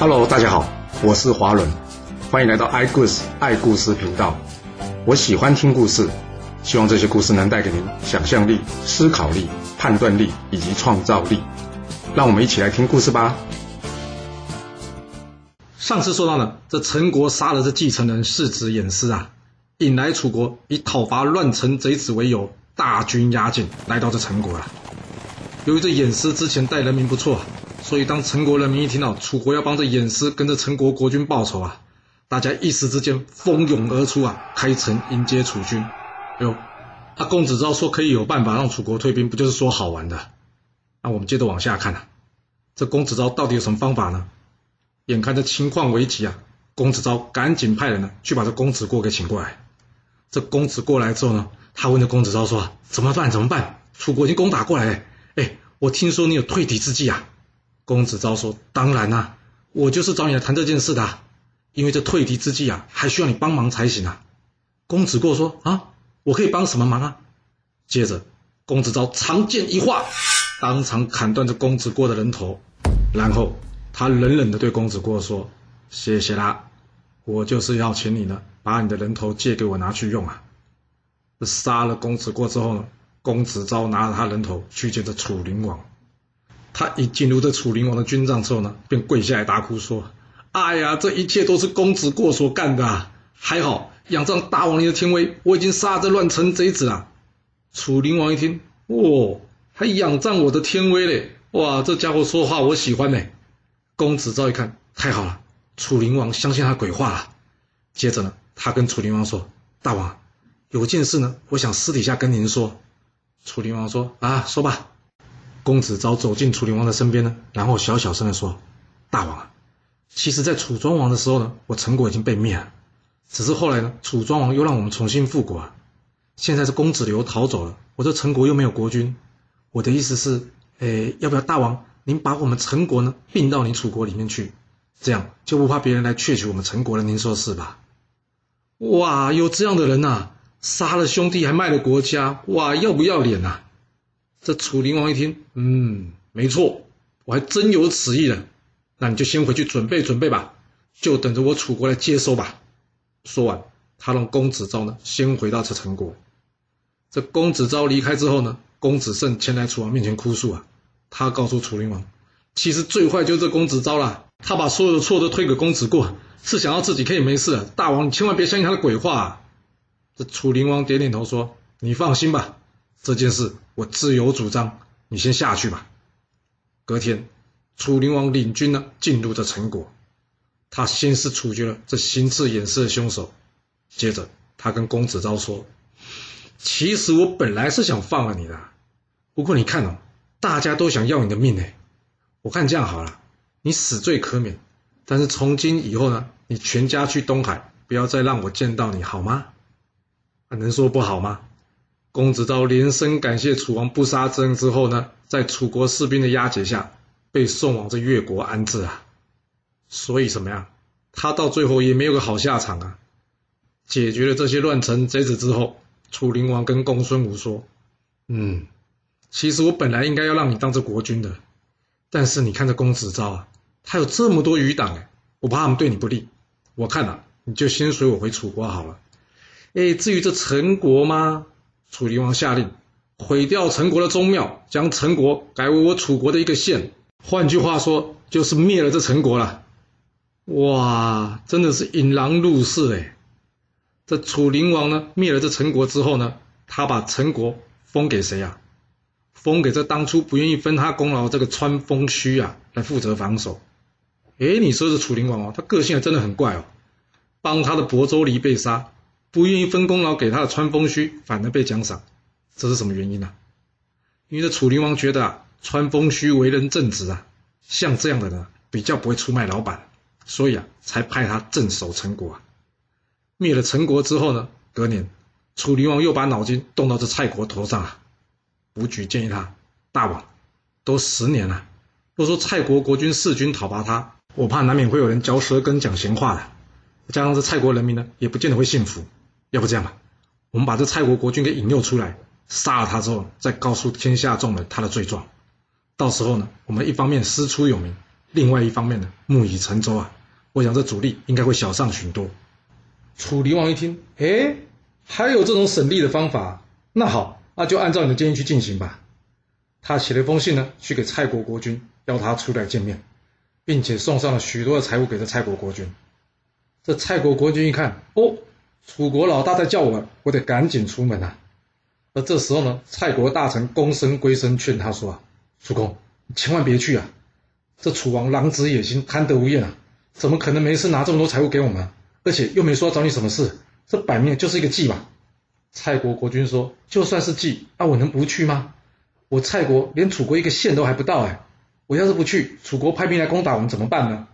Hello，大家好，我是华伦，欢迎来到爱故事爱故事频道。我喜欢听故事，希望这些故事能带给您想象力、思考力、判断力以及创造力。让我们一起来听故事吧。上次说到呢，这陈国杀了这继承人世子偃师啊，引来楚国以讨伐乱臣贼子为由，大军压境来到这陈国了。由于这偃师之前待人民不错，所以当陈国人民一听到楚国要帮着偃师跟着陈国国君报仇啊，大家一时之间蜂拥而出啊，开城迎接楚军。哎呦，那公子昭说可以有办法让楚国退兵，不就是说好玩的？那我们接着往下看啊，这公子昭到底有什么方法呢？眼看着情况危急啊，公子昭赶紧派人呢去把这公子过给请过来。这公子过来之后呢，他问这公子昭说：“怎么办？怎么办？楚国已经攻打过来了，哎，我听说你有退敌之计啊。”公子昭说：“当然啦，我就是找你来谈这件事的，因为这退敌之计啊，还需要你帮忙才行啊。”公子过说：“啊，我可以帮什么忙啊？”接着，公子昭长剑一划，当场砍断这公子过的人头，然后。他冷冷地对公子过说：“谢谢啦，我就是要请你呢，把你的人头借给我拿去用啊。”杀了公子过之后呢，公子昭拿着他人头去见这楚灵王。他一进入这楚灵王的军帐之后呢，便跪下来大哭说：“哎呀，这一切都是公子过所干的，啊！还好仰仗大王您的天威，我已经杀这乱臣贼子了。”楚灵王一听，哦，还仰仗我的天威嘞，哇，这家伙说话我喜欢呢。公子昭一看，太好了，楚灵王相信他鬼话了。接着呢，他跟楚灵王说：“大王，有件事呢，我想私底下跟您说。”楚灵王说：“啊，说吧。”公子昭走进楚灵王的身边呢，然后小小声的说：“大王啊，其实，在楚庄王的时候呢，我陈国已经被灭了，只是后来呢，楚庄王又让我们重新复国啊。现在是公子流逃走了，我这陈国又没有国君。我的意思是，诶，要不要大王？”您把我们陈国呢并到您楚国里面去，这样就不怕别人来窃取我们陈国了。您说是吧？哇，有这样的人呐，杀了兄弟还卖了国家，哇，要不要脸呐？这楚灵王一听，嗯，没错，我还真有此意呢。那你就先回去准备准备吧，就等着我楚国来接收吧。说完，他让公子昭呢先回到这陈国。这公子昭离开之后呢，公子胜前来楚王面前哭诉啊。他告诉楚灵王，其实最坏就是这公子昭了。他把所有的错都推给公子过，是想要自己可以没事。大王，你千万别相信他的鬼话。这楚灵王点点头说：“你放心吧，这件事我自有主张。你先下去吧。”隔天，楚灵王领军呢进入这陈国。他先是处决了这行刺偃师的凶手，接着他跟公子昭说：“其实我本来是想放了你的，不过你看哦。”大家都想要你的命呢，我看这样好了，你死罪可免，但是从今以后呢，你全家去东海，不要再让我见到你好吗？啊能说不好吗？公子昭连声感谢楚王不杀之恩之后呢，在楚国士兵的押解下，被送往这越国安置啊。所以什么呀？他到最后也没有个好下场啊。解决了这些乱臣贼子之后，楚灵王跟公孙武说：“嗯。”其实我本来应该要让你当这国君的，但是你看这公子昭啊，他有这么多余党哎，我怕他们对你不利。我看呐，你就先随我回楚国好了。哎，至于这陈国吗？楚灵王下令毁掉陈国的宗庙，将陈国改为我楚国的一个县。换句话说，就是灭了这陈国了。哇，真的是引狼入室哎！这楚灵王呢，灭了这陈国之后呢，他把陈国封给谁啊？封给这当初不愿意分他功劳这个川风虚啊来负责防守。哎，你说这楚灵王哦，他个性还真的很怪哦。帮他的亳州离被杀，不愿意分功劳给他的川风虚，反而被奖赏，这是什么原因呢？因为这楚灵王觉得啊，川风虚为人正直啊，像这样的人比较不会出卖老板，所以啊，才派他镇守陈国啊。灭了陈国之后呢，隔年，楚灵王又把脑筋动到这蔡国头上啊。武举建议他，大王，都十年了，若说蔡国国君弑君讨伐他，我怕难免会有人嚼舌根讲闲话的，加上这蔡国人民呢，也不见得会信服。要不这样吧，我们把这蔡国国君给引诱出来，杀了他之后，再告诉天下众人他的罪状。到时候呢，我们一方面师出有名，另外一方面呢，木已成舟啊，我想这阻力应该会小上许多。楚灵王一听，哎，还有这种省力的方法，那好，那就按照你的建议去进行吧。他写了一封信呢，去给蔡国国君，邀他出来见面，并且送上了许多的财物给这蔡国国君。这蔡国国君一看，哦，楚国老大在叫我们，我得赶紧出门啊。而这时候呢，蔡国大臣公孙归生劝他说：“啊，主公，你千万别去啊！这楚王狼子野心，贪得无厌啊，怎么可能没事拿这么多财物给我们？而且又没说找你什么事，这摆明就是一个计吧？”蔡国国君说：“就算是计，那我能不去吗？我蔡国连楚国一个县都还不到哎，我要是不去，楚国派兵来攻打我们怎么办呢？”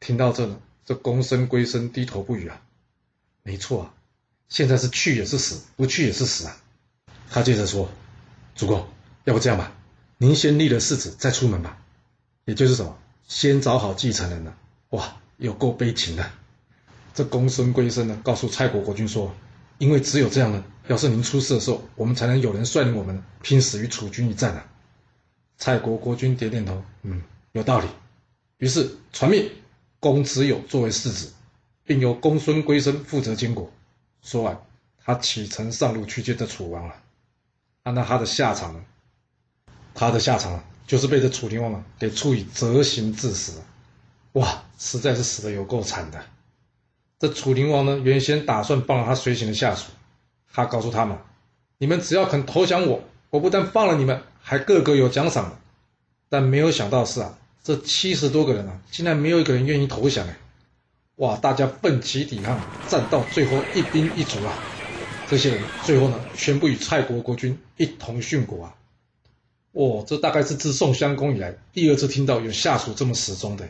听到这呢，这公孙归生低头不语啊。没错啊，现在是去也是死，不去也是死啊。他接着说：“主公，要不这样吧，您先立了世子再出门吧。也就是什么，先找好继承人了。哇，有够悲情的。这公孙归生呢，告诉蔡国国君说：因为只有这样呢，要是您出事的时候，我们才能有人率领我们拼死与楚军一战啊。”蔡国国君点点头，嗯，有道理。于是传命，公子友作为世子，并由公孙归生负责监国。说完，他启程上路去见这楚王了。啊，那他的下场呢？他的下场啊，就是被这楚灵王啊给处以折刑致死。哇，实在是死的有够惨的。这楚灵王呢，原先打算放了他随行的下属，他告诉他们：你们只要肯投降我，我不但放了你们，还个个有奖赏。但没有想到是啊，这七十多个人啊，竟然没有一个人愿意投降哎！哇，大家奋起抵抗，战到最后一兵一卒啊！这些人最后呢，全部与蔡国国君一同殉国啊！哦，这大概是自宋襄公以来第二次听到有下属这么死忠的。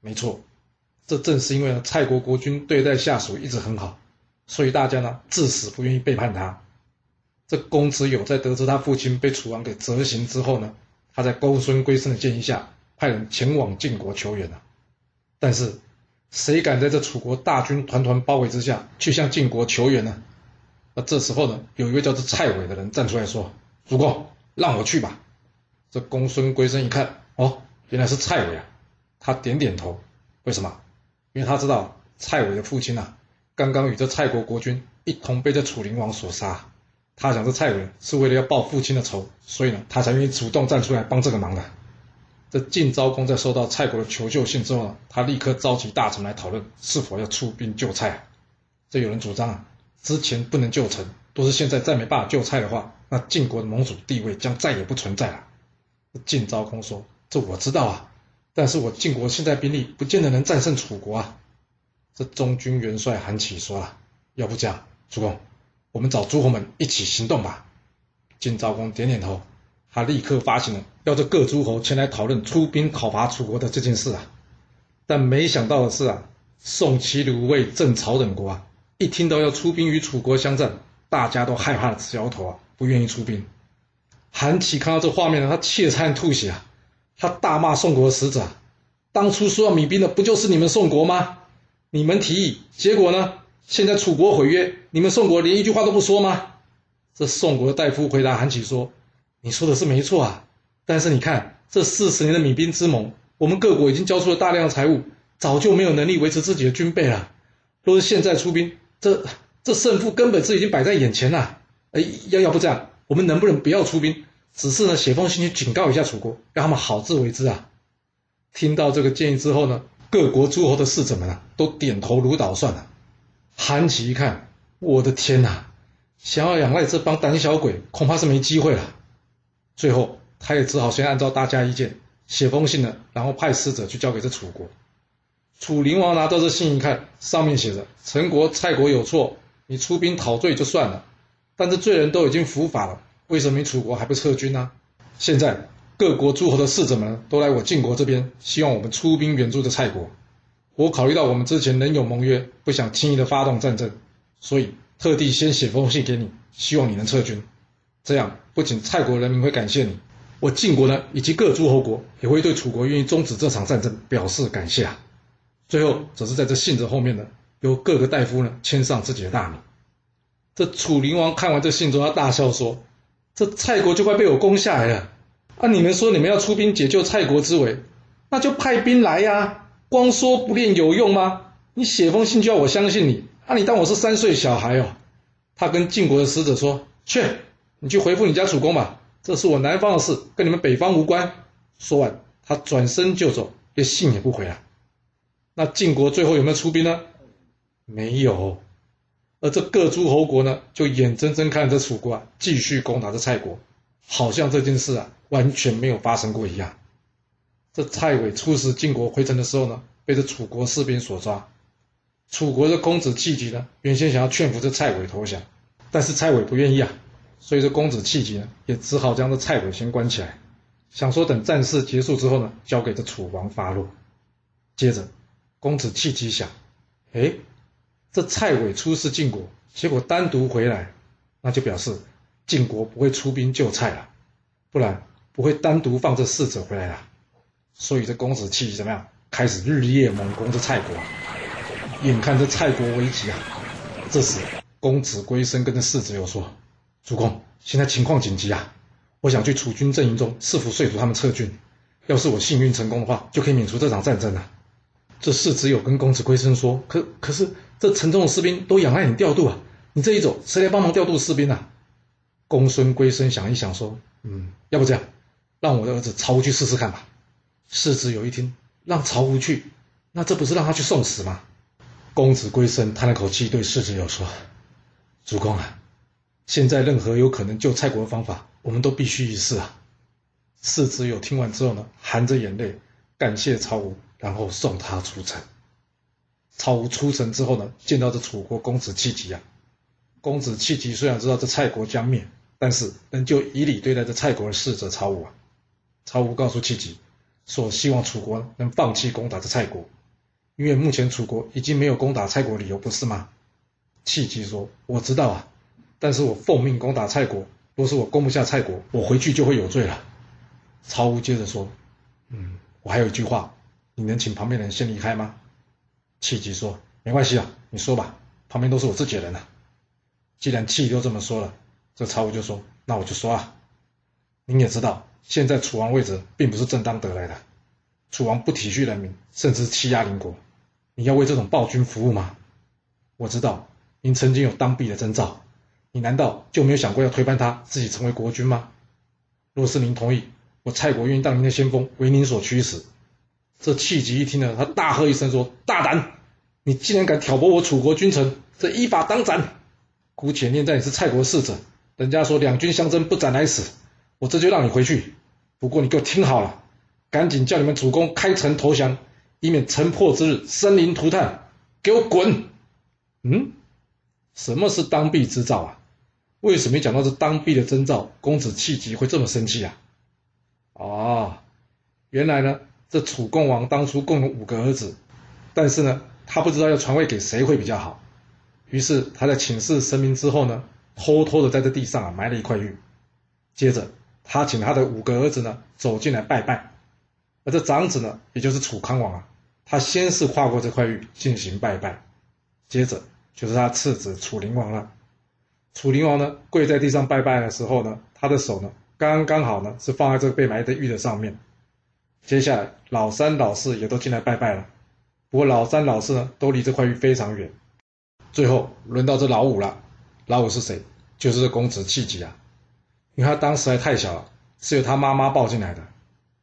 没错，这正是因为呢，蔡国国君对待下属一直很好，所以大家呢至死不愿意背叛他。这公子友在得知他父亲被楚王给折刑之后呢，他在公孙归生的建议下，派人前往晋国求援啊。但是，谁敢在这楚国大军团团包围之下去向晋国求援呢？那这时候呢，有一位叫做蔡伟的人站出来说：“主公，让我去吧。”这公孙归生一看，哦，原来是蔡伟啊！他点点头。为什么？因为他知道蔡伟的父亲啊，刚刚与这蔡国国君一同被这楚灵王所杀。他想这蔡伟是为了要报父亲的仇，所以呢，他才愿意主动站出来帮这个忙的。这晋昭公在收到蔡国的求救信之后，他立刻召集大臣来讨论是否要出兵救蔡。这有人主张啊。之前不能救成，都是现在再没办法救蔡的话，那晋国的盟主地位将再也不存在了。晋昭公说：“这我知道啊，但是我晋国现在兵力不见得能战胜楚国啊。”这中军元帅韩起说了：“要不这样，主公，我们找诸侯们一起行动吧。”晋昭公点点头，他立刻发行了要这各诸侯前来讨论出兵讨伐楚国的这件事啊。但没想到的是啊，宋、齐、鲁、魏、郑、曹等国啊。一听到要出兵与楚国相战，大家都害怕的直摇头啊，不愿意出兵。韩起看到这画面呢，他气得差点吐血啊！他大骂宋国的使者：“当初说要米兵的不就是你们宋国吗？你们提议，结果呢？现在楚国毁约，你们宋国连一句话都不说吗？”这宋国的大夫回答韩起说：“你说的是没错啊，但是你看这四十年的米兵之盟，我们各国已经交出了大量的财物，早就没有能力维持自己的军备了。若是现在出兵，这这胜负根本是已经摆在眼前了，哎，要要不这样，我们能不能不要出兵，只是呢写封信去警告一下楚国，让他们好自为之啊？听到这个建议之后呢，各国诸侯的使者们啊，都点头如捣蒜了。韩琦一看，我的天哪，想要仰赖这帮胆小鬼，恐怕是没机会了。最后，他也只好先按照大家意见写封信呢，然后派使者去交给这楚国。楚灵王拿到这信一看，上面写着：“陈国、蔡国有错，你出兵讨罪就算了，但这罪人都已经伏法了，为什么你楚国还不撤军呢？现在各国诸侯的使者们都来我晋国这边，希望我们出兵援助这蔡国。我考虑到我们之前仍有盟约，不想轻易的发动战争，所以特地先写封信给你，希望你能撤军。这样不仅蔡国人民会感谢你，我晋国呢，以及各诸侯国也会对楚国愿意终止这场战争表示感谢啊。”最后，则是在这信子后面呢，由各个大夫呢签上自己的大名。这楚灵王看完这信之后，他大笑说：“这蔡国就快被我攻下来了！啊，你们说你们要出兵解救蔡国之围，那就派兵来呀！光说不练有用吗？你写封信就要我相信你？那你当我是三岁小孩哦？他跟晋国的使者说：“去，你去回复你家主公吧，这是我南方的事，跟你们北方无关。”说完，他转身就走，连信也不回了。那晋国最后有没有出兵呢？没有。而这各诸侯国呢，就眼睁睁看着楚国啊继续攻打着蔡国，好像这件事啊完全没有发生过一样。这蔡伟出使晋国回城的时候呢，被这楚国士兵所抓。楚国的公子弃疾呢，原先想要劝服这蔡伟投降，但是蔡伟不愿意啊，所以这公子气急呢，也只好将这蔡伟先关起来，想说等战事结束之后呢，交给这楚王发落。接着，公子气急想，哎，这蔡伟出使晋国，结果单独回来，那就表示晋国不会出兵救蔡了，不然不会单独放这侍者回来了。所以这公子气急怎么样，开始日夜猛攻这蔡国。眼看着蔡国危急啊！这时，公子归生跟这世子又说：“主公，现在情况紧急啊！我想去楚军阵营中伺福说服他们撤军。要是我幸运成功的话，就可以免除这场战争了。”这世子有跟公子归生说：“可可是，这城中的士兵都仰赖你调度啊！你这一走，谁来帮忙调度士兵啊？”公孙归生想一想说：“嗯，要不这样，让我的儿子曹无去试试看吧。”世子有一听，让曹无去，那这不是让他去送死吗？公子归生叹了口气，对世子友说：“主公啊，现在任何有可能救蔡国的方法，我们都必须一试啊。”世子友听完之后呢，含着眼泪感谢曹吴，然后送他出城。曹吴出城之后呢，见到这楚国公子弃疾啊。公子弃疾虽然知道这蔡国将灭，但是仍旧以礼对待这蔡国的使者曹吴啊。曹吴告诉弃疾，说希望楚国能放弃攻打这蔡国。因为目前楚国已经没有攻打蔡国理由，不是吗？契机说：“我知道啊，但是我奉命攻打蔡国，若是我攻不下蔡国，我回去就会有罪了。”曹吴接着说：“嗯，我还有一句话，你能请旁边的人先离开吗？”契机说：“没关系啊，你说吧，旁边都是我自己的人呢。”既然契都这么说了，这曹吴就说：“那我就说啊，您也知道，现在楚王位置并不是正当得来的，楚王不体恤人民，甚至欺压邻国。”你要为这种暴君服务吗？我知道您曾经有当弊的征兆，你难道就没有想过要推翻他，自己成为国君吗？若是您同意，我蔡国愿意当您的先锋，为您所驱使。这气急一听呢，他大喝一声说：“大胆！你竟然敢挑拨我楚国君臣，这依法当斩！姑且念在你是蔡国使者，人家说两军相争不斩来使，我这就让你回去。不过你给我听好了，赶紧叫你们主公开城投降。”以免城破之日生灵涂炭，给我滚！嗯，什么是当弊之兆啊？为什么讲到这当弊的征兆，公子气急会这么生气啊？哦，原来呢，这楚共王当初共有五个儿子，但是呢，他不知道要传位给谁会比较好，于是他在请示神明之后呢，偷偷的在这地上啊埋了一块玉，接着他请他的五个儿子呢走进来拜拜。而这长子呢，也就是楚康王啊，他先是跨过这块玉进行拜拜，接着就是他次子楚灵王了。楚灵王呢，跪在地上拜拜的时候呢，他的手呢，刚刚好呢是放在这个被埋的玉的上面。接下来老三、老四也都进来拜拜了，不过老三、老四呢，都离这块玉非常远。最后轮到这老五了，老五是谁？就是这公子气急啊，因为他当时还太小了，是由他妈妈抱进来的。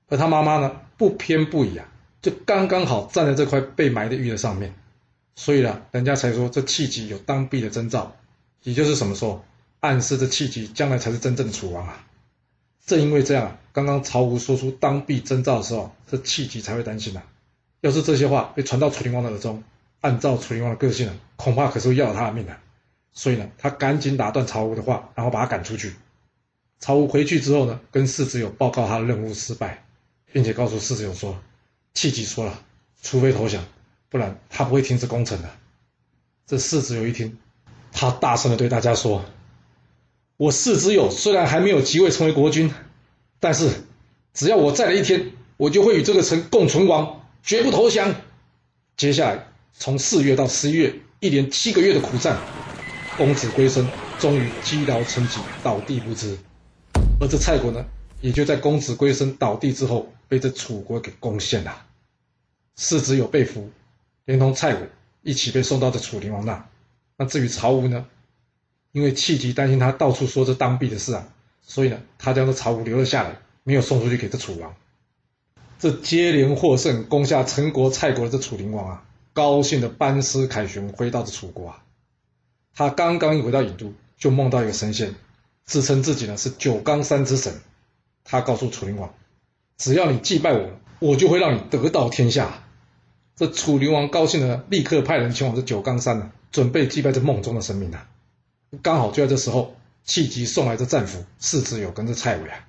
而他妈妈呢，不偏不倚啊，就刚刚好站在这块被埋的玉的上面，所以呢，人家才说这契机有当弊的征兆，也就是什么说，暗示这契机将来才是真正的楚王啊。正因为这样，刚刚曹吴说出当弊征兆的时候，这契机才会担心呐。要是这些话被传到楚灵王的耳中，按照楚灵王的个性呢，恐怕可是会要了他的命的。所以呢，他赶紧打断曹吴的话，然后把他赶出去。曹吴回去之后呢，跟世子友报告他的任务失败。并且告诉世子友说：“契机说了，除非投降，不然他不会停止攻城的。”这世子有一听，他大声的对大家说：“我世子友虽然还没有即位成为国君，但是只要我在的一天，我就会与这个城共存亡，绝不投降。”接下来，从四月到十一月，一连七个月的苦战，公子归生终于积劳成疾，倒地不支。而这蔡国呢？也就在公子归生倒地之后，被这楚国给攻陷了。世子有被俘，连同蔡伟一起被送到这楚灵王那。那至于曹吴呢？因为气急担心他到处说这当弊的事啊，所以呢，他将这曹吴留了下来，没有送出去给这楚王。这接连获胜，攻下陈国、蔡国的这楚灵王啊，高兴的班师凯旋回到这楚国啊。他刚刚一回到郢都，就梦到一个神仙，自称自己呢是九冈山之神。他告诉楚灵王，只要你祭拜我，我就会让你得到天下。这楚灵王高兴的立刻派人前往这九冈山呢，准备祭拜这梦中的神明啊。刚好就在这时候，气急送来这战俘世子友跟着蔡伟啊。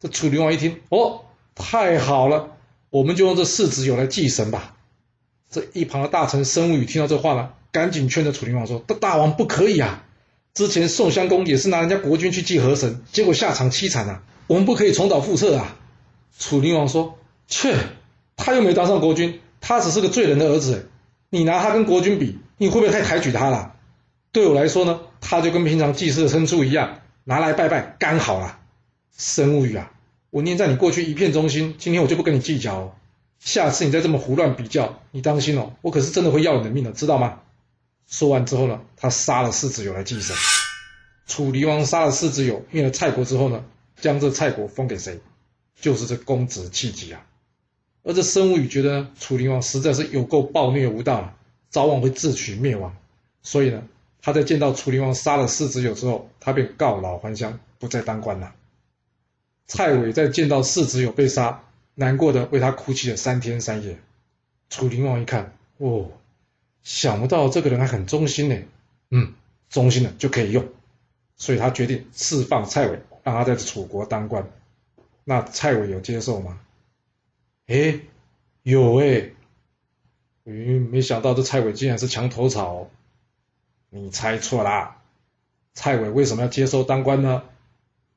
这楚灵王一听，哦。太好了，我们就用这世子友来祭神吧。这一旁的大臣申无宇听到这话呢，赶紧劝着楚灵王说：“大大王不可以啊！之前宋襄公也是拿人家国君去祭河神，结果下场凄惨啊！我们不可以重蹈覆辙啊！”楚灵王说：“切，他又没当上国君，他只是个罪人的儿子。你拿他跟国君比，你会不会太抬举他了？对我来说呢，他就跟平常祭祀的牲畜一样，拿来拜拜，刚好啦。”申无宇啊！我念在你过去一片忠心，今天我就不跟你计较哦。下次你再这么胡乱比较，你当心哦，我可是真的会要你的命的，知道吗？说完之后呢，他杀了世子友来祭神。楚离王杀了世子友，灭了蔡国之后呢，将这蔡国封给谁？就是这公子弃疾啊。而这申无宇觉得楚灵王实在是有够暴虐无道，早晚会自取灭亡，所以呢，他在见到楚灵王杀了世子友之后，他便告老还乡，不再当官了。蔡伟在见到世子友被杀，难过的为他哭泣了三天三夜。楚灵王一看，哦，想不到这个人还很忠心呢，嗯，忠心的就可以用，所以他决定释放蔡伟，让他在楚国当官。那蔡伟有接受吗？哎，有哎，嗯，没想到这蔡伟竟然是墙头草，你猜错啦。蔡伟为什么要接受当官呢？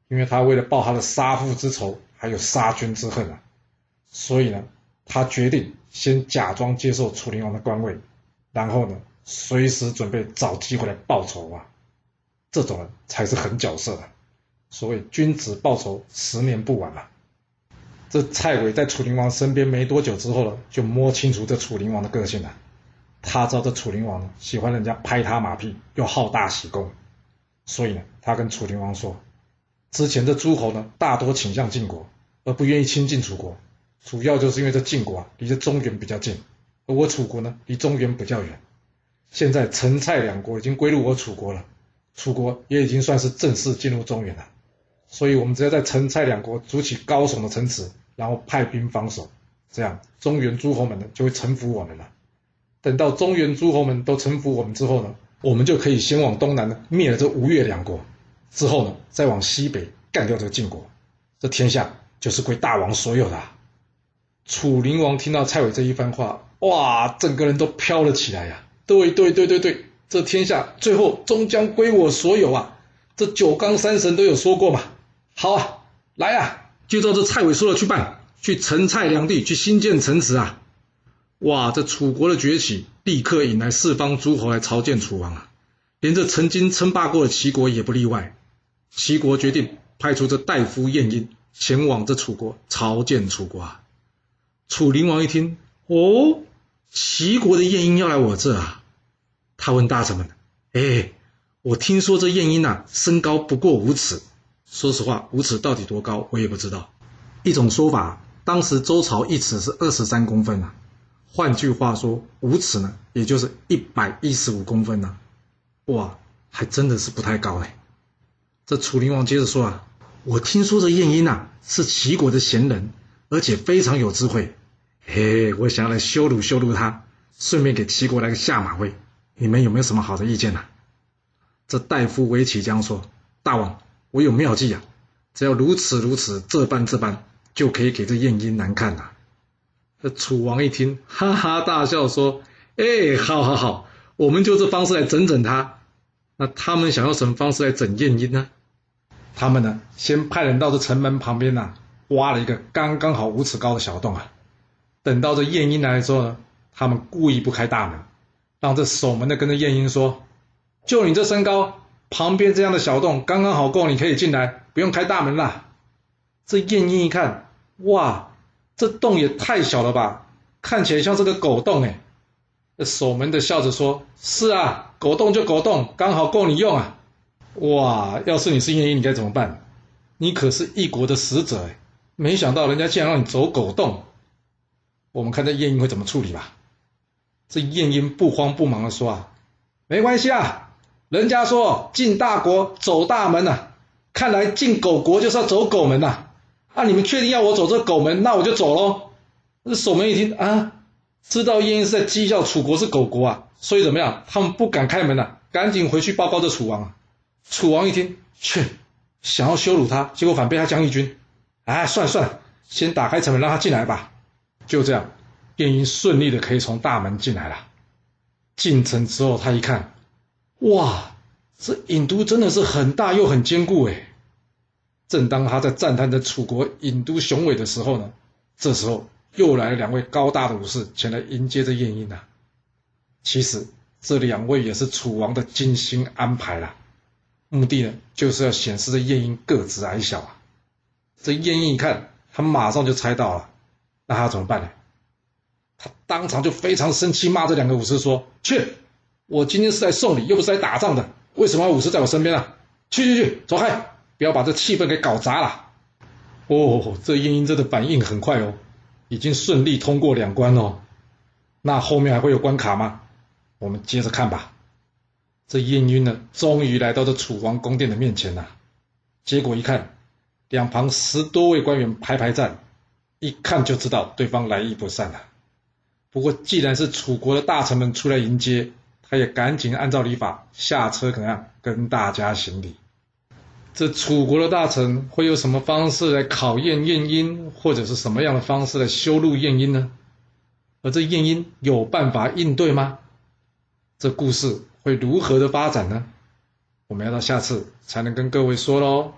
因为他为了报他的杀父之仇，还有杀君之恨啊，所以呢，他决定先假装接受楚灵王的官位，然后呢，随时准备找机会来报仇啊。这种人才是狠角色啊。所谓君子报仇，十年不晚啊。这蔡伟在楚灵王身边没多久之后呢，就摸清楚这楚灵王的个性了。他知道这楚灵王呢，喜欢人家拍他马屁，又好大喜功，所以呢，他跟楚灵王说。之前的诸侯呢，大多倾向晋国，而不愿意亲近楚国，主要就是因为这晋国啊离这中原比较近，而我楚国呢离中原比较远。现在陈蔡两国已经归入我楚国了，楚国也已经算是正式进入中原了，所以我们只要在陈蔡两国筑起高耸的城池，然后派兵防守，这样中原诸侯们呢就会臣服我们了。等到中原诸侯们都臣服我们之后呢，我们就可以先往东南呢灭了这吴越两国。之后呢，再往西北干掉这个晋国，这天下就是归大王所有的。楚灵王听到蔡伟这一番话，哇，整个人都飘了起来呀！对对对对对，这天下最后终将归我所有啊！这九冈山神都有说过嘛。好啊，来啊，就照这蔡伟说的去办，去陈蔡两地去新建城池啊！哇，这楚国的崛起，立刻引来四方诸侯来朝见楚王啊，连这曾经称霸过的齐国也不例外。齐国决定派出这大夫晏婴前往这楚国朝见楚国。啊。楚灵王一听，哦，齐国的晏婴要来我这啊？他问大臣们：“哎，我听说这晏婴呐，身高不过五尺。说实话，五尺到底多高，我也不知道。一种说法，当时周朝一尺是二十三公分啊。换句话说，五尺呢，也就是一百一十五公分呐。哇，还真的是不太高哎。”这楚灵王接着说啊，我听说这晏婴呐是齐国的贤人，而且非常有智慧，嘿，我想要来羞辱羞辱他，顺便给齐国来个下马威，你们有没有什么好的意见呢？这大夫韦启将说，大王，我有妙计啊，只要如此如此这般这般，就可以给这晏婴难看呐。这楚王一听，哈哈大笑说，哎，好好好，我们就这方式来整整他。那他们想要什么方式来整晏婴呢？他们呢，先派人到这城门旁边呐，挖了一个刚刚好五尺高的小洞啊。等到这晏婴来的时候呢，他们故意不开大门，让这守门的跟着晏婴说：“就你这身高，旁边这样的小洞刚刚好够，你可以进来，不用开大门啦。”这晏婴一看，哇，这洞也太小了吧，看起来像是个狗洞哎。守门的笑着说：“是啊，狗洞就狗洞，刚好够你用啊。”哇，要是你是晏婴，你该怎么办？你可是一国的使者哎，没想到人家竟然让你走狗洞。我们看这晏婴会怎么处理吧。这晏婴不慌不忙的说：“啊，没关系啊，人家说进大国走大门呐，看来进狗国就是要走狗门呐。啊，你们确定要我走这狗门，那我就走喽。”这守门一听啊。知道晏婴是在讥笑楚国是狗国啊，所以怎么样？他们不敢开门了，赶紧回去报告这楚王。楚王一听，去，想要羞辱他，结果反被他将义军。哎，算了算了，先打开城门让他进来吧。就这样，晏婴顺利的可以从大门进来了。进城之后，他一看，哇，这郢都真的是很大又很坚固哎。正当他在赞叹着楚国郢都雄伟的时候呢，这时候。又来了两位高大的武士前来迎接着晏婴呐。其实这两位也是楚王的精心安排啦，目的呢就是要显示这晏婴个子矮小啊。这晏婴一看，他马上就猜到了，那他怎么办呢？他当场就非常生气，骂这两个武士说：“去！我今天是来送礼，又不是来打仗的，为什么要武士在我身边啊？去去去，走开！不要把这气氛给搞砸了。”哦，这晏婴真的反应很快哦。已经顺利通过两关哦，那后面还会有关卡吗？我们接着看吧。这晏婴呢，终于来到这楚王宫殿的面前了。结果一看，两旁十多位官员排排站，一看就知道对方来意不善了。不过既然是楚国的大臣们出来迎接，他也赶紧按照礼法下车，怎样跟大家行礼。这楚国的大臣会用什么方式来考验晏婴，或者是什么样的方式来羞辱晏婴呢？而这晏婴有办法应对吗？这故事会如何的发展呢？我们要到下次才能跟各位说喽。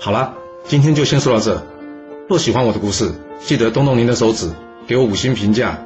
好了，今天就先说到这。若喜欢我的故事，记得动动您的手指，给我五星评价，